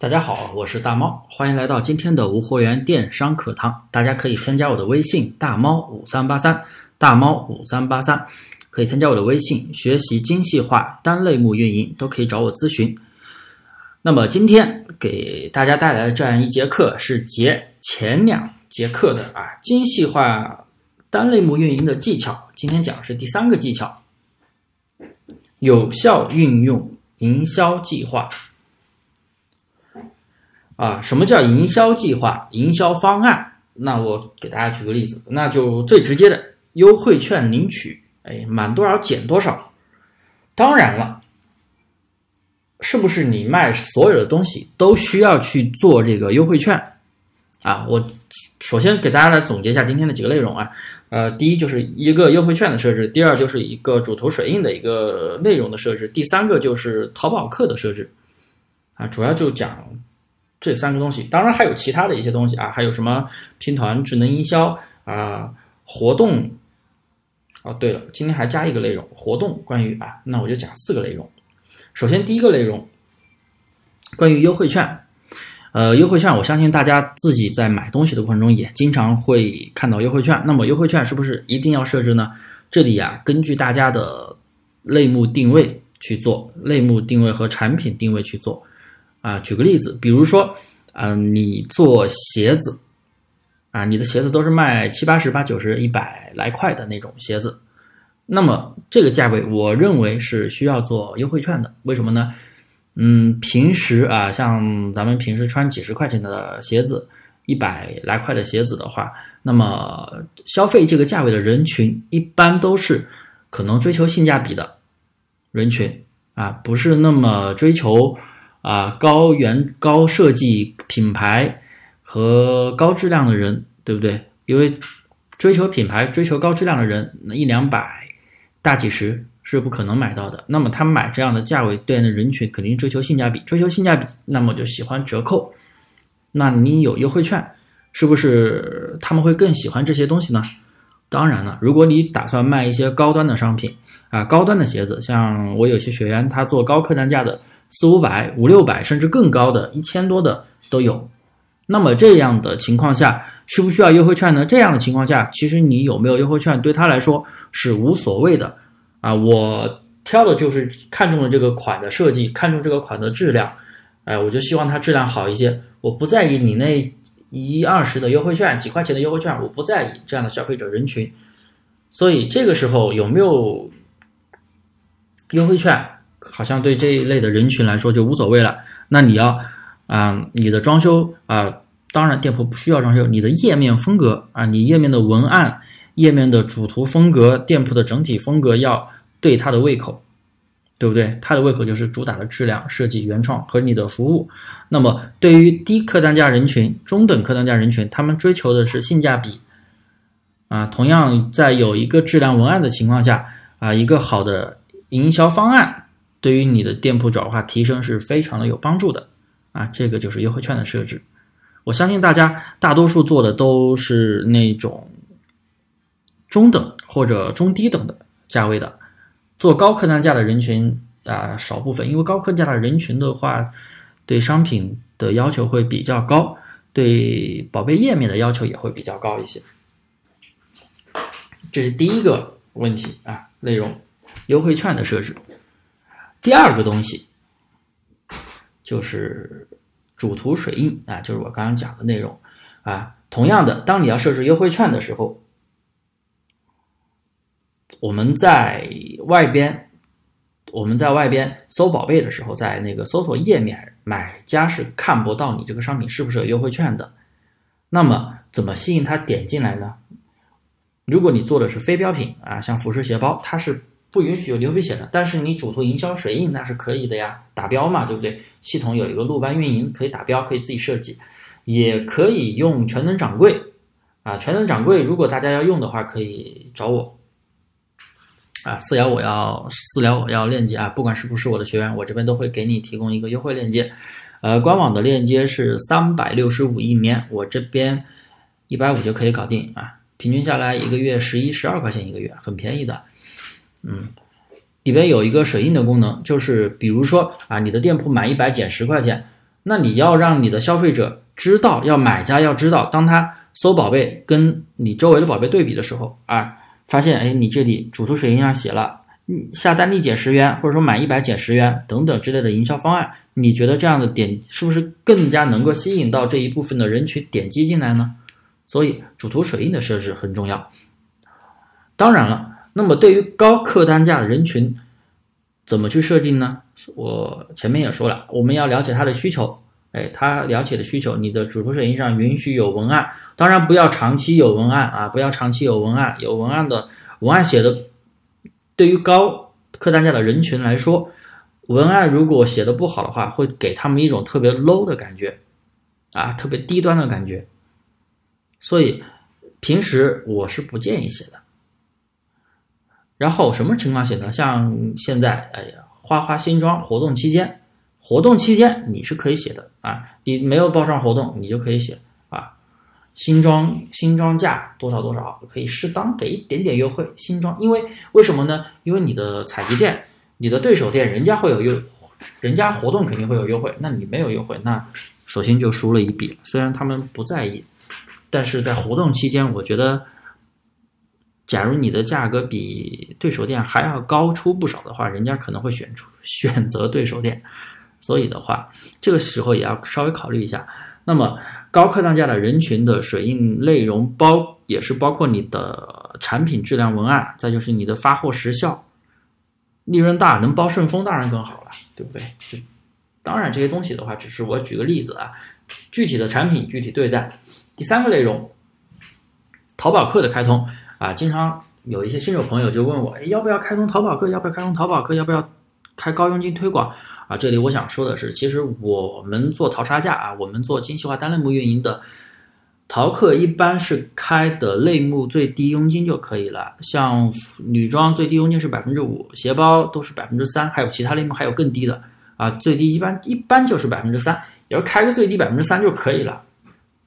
大家好，我是大猫，欢迎来到今天的无货源电商课堂。大家可以添加我的微信大猫五三八三，大猫五三八三，可以添加我的微信学习精细化单类目运营，都可以找我咨询。那么今天给大家带来的这样一节课是节前两节课的啊精细化单类目运营的技巧。今天讲的是第三个技巧，有效运用营销计划。啊，什么叫营销计划、营销方案？那我给大家举个例子，那就最直接的优惠券领取，哎，满多少减多少。当然了，是不是你卖所有的东西都需要去做这个优惠券？啊，我首先给大家来总结一下今天的几个内容啊。呃，第一就是一个优惠券的设置，第二就是一个主图水印的一个内容的设置，第三个就是淘宝客的设置。啊，主要就讲。这三个东西，当然还有其他的一些东西啊，还有什么拼团、智能营销啊、活动。哦，对了，今天还加一个内容，活动。关于啊，那我就讲四个内容。首先第一个内容，关于优惠券。呃，优惠券，我相信大家自己在买东西的过程中也经常会看到优惠券。那么优惠券是不是一定要设置呢？这里啊，根据大家的类目定位去做，类目定位和产品定位去做。啊，举个例子，比如说，嗯，你做鞋子，啊，你的鞋子都是卖七八十、八九十、一百来块的那种鞋子，那么这个价位，我认为是需要做优惠券的。为什么呢？嗯，平时啊，像咱们平时穿几十块钱的鞋子，一百来块的鞋子的话，那么消费这个价位的人群，一般都是可能追求性价比的人群啊，不是那么追求。啊，高原高设计品牌和高质量的人，对不对？因为追求品牌、追求高质量的人，那一两百、大几十是不可能买到的。那么他买这样的价位对应的人群，肯定追求性价比，追求性价比，那么就喜欢折扣。那你有优惠券，是不是他们会更喜欢这些东西呢？当然了，如果你打算卖一些高端的商品啊，高端的鞋子，像我有些学员他做高客单价的。四五百、五六百，甚至更高的，一千多的都有。那么这样的情况下，需不需要优惠券呢？这样的情况下，其实你有没有优惠券对他来说是无所谓的啊。我挑的就是看中了这个款的设计，看中这个款的质量，哎，我就希望它质量好一些。我不在意你那一二十的优惠券，几块钱的优惠券，我不在意这样的消费者人群。所以这个时候有没有优惠券？好像对这一类的人群来说就无所谓了。那你要啊，你的装修啊，当然店铺不需要装修，你的页面风格啊，你页面的文案、页面的主图风格、店铺的整体风格要对他的胃口，对不对？他的胃口就是主打的质量、设计、原创和你的服务。那么对于低客单价人群、中等客单价人群，他们追求的是性价比啊。同样，在有一个质量文案的情况下啊，一个好的营销方案。对于你的店铺转化提升是非常的有帮助的啊，这个就是优惠券的设置。我相信大家大多数做的都是那种中等或者中低等的价位的，做高客单价的人群啊少部分，因为高客单价的人群的话，对商品的要求会比较高，对宝贝页面的要求也会比较高一些。这是第一个问题啊，内容优惠券的设置。第二个东西就是主图水印啊，就是我刚刚讲的内容啊。同样的，当你要设置优惠券的时候，我们在外边我们在外边搜宝贝的时候，在那个搜索页面，买家是看不到你这个商品是不是有优惠券的。那么，怎么吸引他点进来呢？如果你做的是非标品啊，像服饰鞋包，它是。不允许有流鼻血的，但是你主图营销水印那是可以的呀，打标嘛，对不对？系统有一个路班运营可以打标，可以自己设计，也可以用全能掌柜啊。全能掌柜如果大家要用的话，可以找我啊，私聊我要私聊我要链接啊，不管是不是我的学员，我这边都会给你提供一个优惠链接。呃，官网的链接是三百六十五一年，我这边一百五就可以搞定啊，平均下来一个月十一十二块钱一个月，很便宜的。嗯，里边有一个水印的功能，就是比如说啊，你的店铺满一百减十块钱，那你要让你的消费者知道，要买家要知道，当他搜宝贝跟你周围的宝贝对比的时候啊，发现哎，你这里主图水印上写了，下单立减十元，或者说满一百减十元等等之类的营销方案，你觉得这样的点是不是更加能够吸引到这一部分的人群点击进来呢？所以主图水印的设置很重要。当然了，那么对于高客单价的人群。怎么去设定呢？我前面也说了，我们要了解他的需求。哎，他了解的需求，你的主图水印上允许有文案，当然不要长期有文案啊，不要长期有文案。有文案的文案写的，对于高客单价的人群来说，文案如果写的不好的话，会给他们一种特别 low 的感觉，啊，特别低端的感觉。所以平时我是不建议写的。然后什么情况写呢？像现在，哎呀，花花新装活动期间，活动期间你是可以写的啊，你没有报上活动，你就可以写啊，新装新装价多少多少，可以适当给一点点优惠。新装，因为为什么呢？因为你的采集店，你的对手店，人家会有优，人家活动肯定会有优惠，那你没有优惠，那首先就输了一笔。虽然他们不在意，但是在活动期间，我觉得。假如你的价格比对手店还要高出不少的话，人家可能会选出选择对手店。所以的话，这个时候也要稍微考虑一下。那么高客单价的人群的水印内容包也是包括你的产品质量文案，再就是你的发货时效，利润大能包顺丰当然更好了，对不对？这当然这些东西的话，只是我举个例子啊，具体的产品具体对待。第三个内容，淘宝客的开通。啊，经常有一些新手朋友就问我，要不要开通淘宝客？要不要开通淘宝客？要不要开高佣金推广？啊，这里我想说的是，其实我们做淘差价啊，我们做精细化单类目运营的淘客，一般是开的类目最低佣金就可以了。像女装最低佣金是百分之五，鞋包都是百分之三，还有其他类目还有更低的啊，最低一般一般就是百分之三，也要开个最低百分之三就可以了，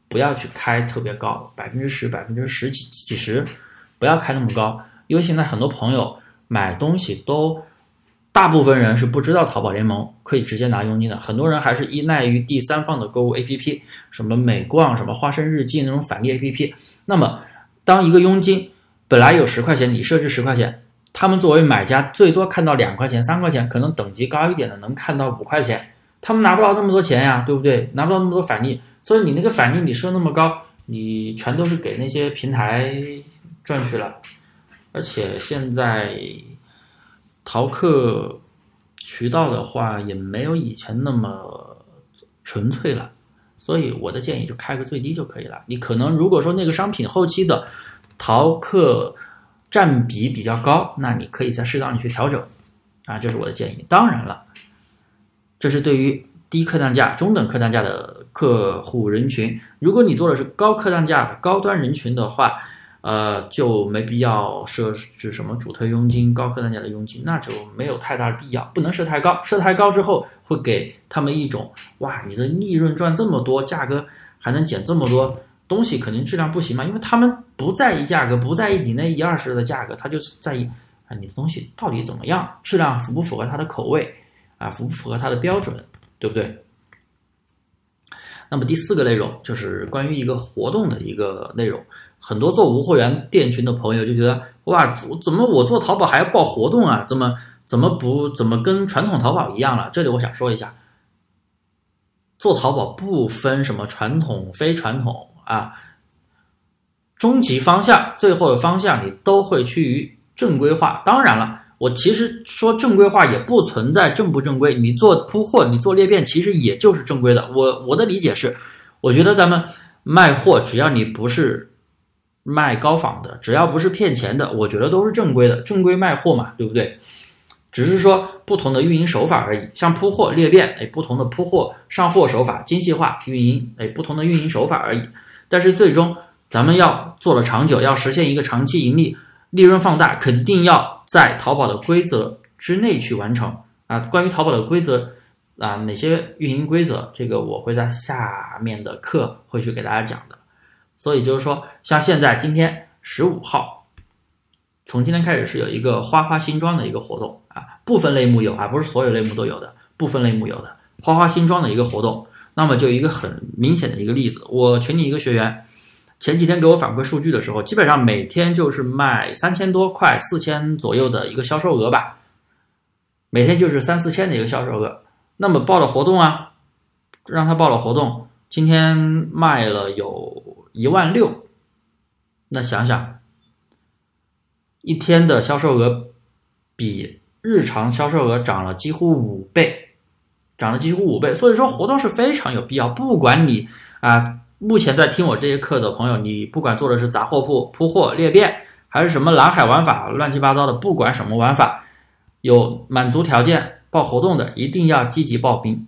不要去开特别高，百分之十、百分之十几几十。不要开那么高，因为现在很多朋友买东西都，大部分人是不知道淘宝联盟可以直接拿佣金的，很多人还是依赖于第三方的购物 APP，什么美逛、什么花生日记那种返利 APP。那么，当一个佣金本来有十块钱，你设置十块钱，他们作为买家最多看到两块钱、三块钱，可能等级高一点的能看到五块钱，他们拿不到那么多钱呀，对不对？拿不到那么多返利，所以你那个返利你设那么高，你全都是给那些平台。赚去了，而且现在淘客渠道的话也没有以前那么纯粹了，所以我的建议就开个最低就可以了。你可能如果说那个商品后期的淘客占比比较高，那你可以再适当的去调整啊，这是我的建议。当然了，这是对于低客单价、中等客单价的客户人群。如果你做的是高客单价、高端人群的话，呃，就没必要设置什么主推佣金、高客单价的佣金，那就没有太大的必要。不能设太高，设太高之后会给他们一种哇，你的利润赚这么多，价格还能减这么多，东西肯定质量不行嘛。因为他们不在意价格，不在意你那一二十的价格，他就是在意啊，你的东西到底怎么样，质量符不符合他的口味啊，符不符合他的标准，对不对？那么第四个内容就是关于一个活动的一个内容。很多做无货源店群的朋友就觉得，哇，怎么我做淘宝还要报活动啊？怎么怎么不怎么跟传统淘宝一样了？这里我想说一下，做淘宝不分什么传统非传统啊，终极方向最后的方向你都会趋于正规化。当然了，我其实说正规化也不存在正不正规，你做铺货，你做裂变，其实也就是正规的。我我的理解是，我觉得咱们卖货，只要你不是。卖高仿的，只要不是骗钱的，我觉得都是正规的，正规卖货嘛，对不对？只是说不同的运营手法而已。像铺货裂变，哎，不同的铺货上货手法，精细化运营，哎，不同的运营手法而已。但是最终咱们要做了长久，要实现一个长期盈利、利润放大，肯定要在淘宝的规则之内去完成啊。关于淘宝的规则啊，哪些运营规则，这个我会在下面的课会去给大家讲的。所以就是说，像现在今天十五号，从今天开始是有一个花花新装的一个活动啊，部分类目有啊，不是所有类目都有的，部分类目有的花花新装的一个活动。那么就一个很明显的一个例子，我群里一个学员前几天给我反馈数据的时候，基本上每天就是卖三千多块、四千左右的一个销售额吧，每天就是三四千的一个销售额。那么报了活动啊，让他报了活动，今天卖了有一万六，那想想一天的销售额比日常销售额涨了几乎五倍。涨了几乎五倍，所以说活动是非常有必要。不管你啊，目前在听我这些课的朋友，你不管做的是杂货铺、铺货、裂变，还是什么蓝海玩法，乱七八糟的，不管什么玩法，有满足条件报活动的，一定要积极报名。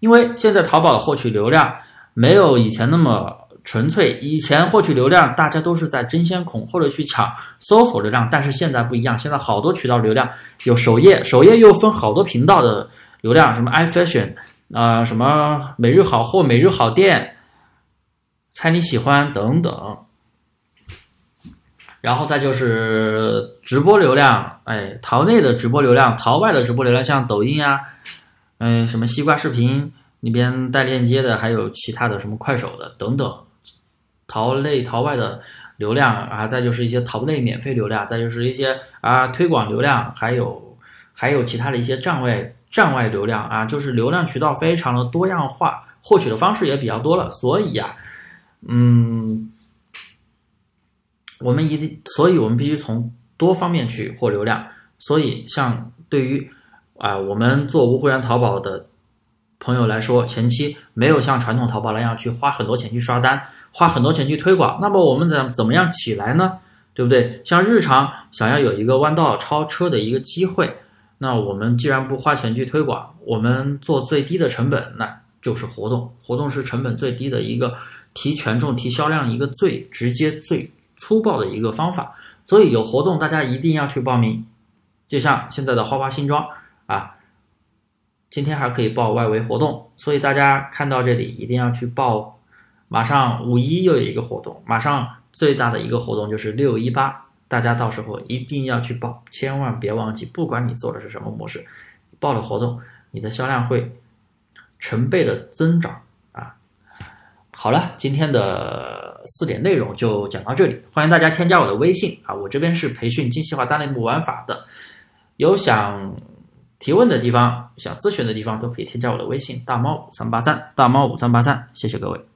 因为现在淘宝的获取流量没有以前那么纯粹，以前获取流量大家都是在争先恐后的去抢搜索流量，但是现在不一样，现在好多渠道流量有首页，首页又分好多频道的。流量什么 iFashion 啊，什么每日好货、每日好店，猜你喜欢等等，然后再就是直播流量，哎，淘内的直播流量，淘外的直播流量，像抖音啊，嗯，什么西瓜视频那边带链接的，还有其他的什么快手的等等，淘内淘外的流量啊，再就是一些淘内免费流量，再就是一些啊推广流量，还有还有其他的一些站外。站外流量啊，就是流量渠道非常的多样化，获取的方式也比较多了，所以呀，嗯，我们一定，所以我们必须从多方面去获流量。所以，像对于啊，我们做无会员淘宝的朋友来说，前期没有像传统淘宝那样去花很多钱去刷单，花很多钱去推广，那么我们怎怎么样起来呢？对不对？像日常想要有一个弯道超车的一个机会。那我们既然不花钱去推广，我们做最低的成本，那就是活动。活动是成本最低的一个提权重、提销量一个最直接、最粗暴的一个方法。所以有活动，大家一定要去报名。就像现在的花花新装啊，今天还可以报外围活动，所以大家看到这里一定要去报。马上五一又有一个活动，马上最大的一个活动就是六一八。大家到时候一定要去报，千万别忘记，不管你做的是什么模式，报了活动，你的销量会成倍的增长啊！好了，今天的四点内容就讲到这里，欢迎大家添加我的微信啊，我这边是培训精细化大类目玩法的，有想提问的地方、想咨询的地方都可以添加我的微信大猫五三八三，大猫五三八三，谢谢各位。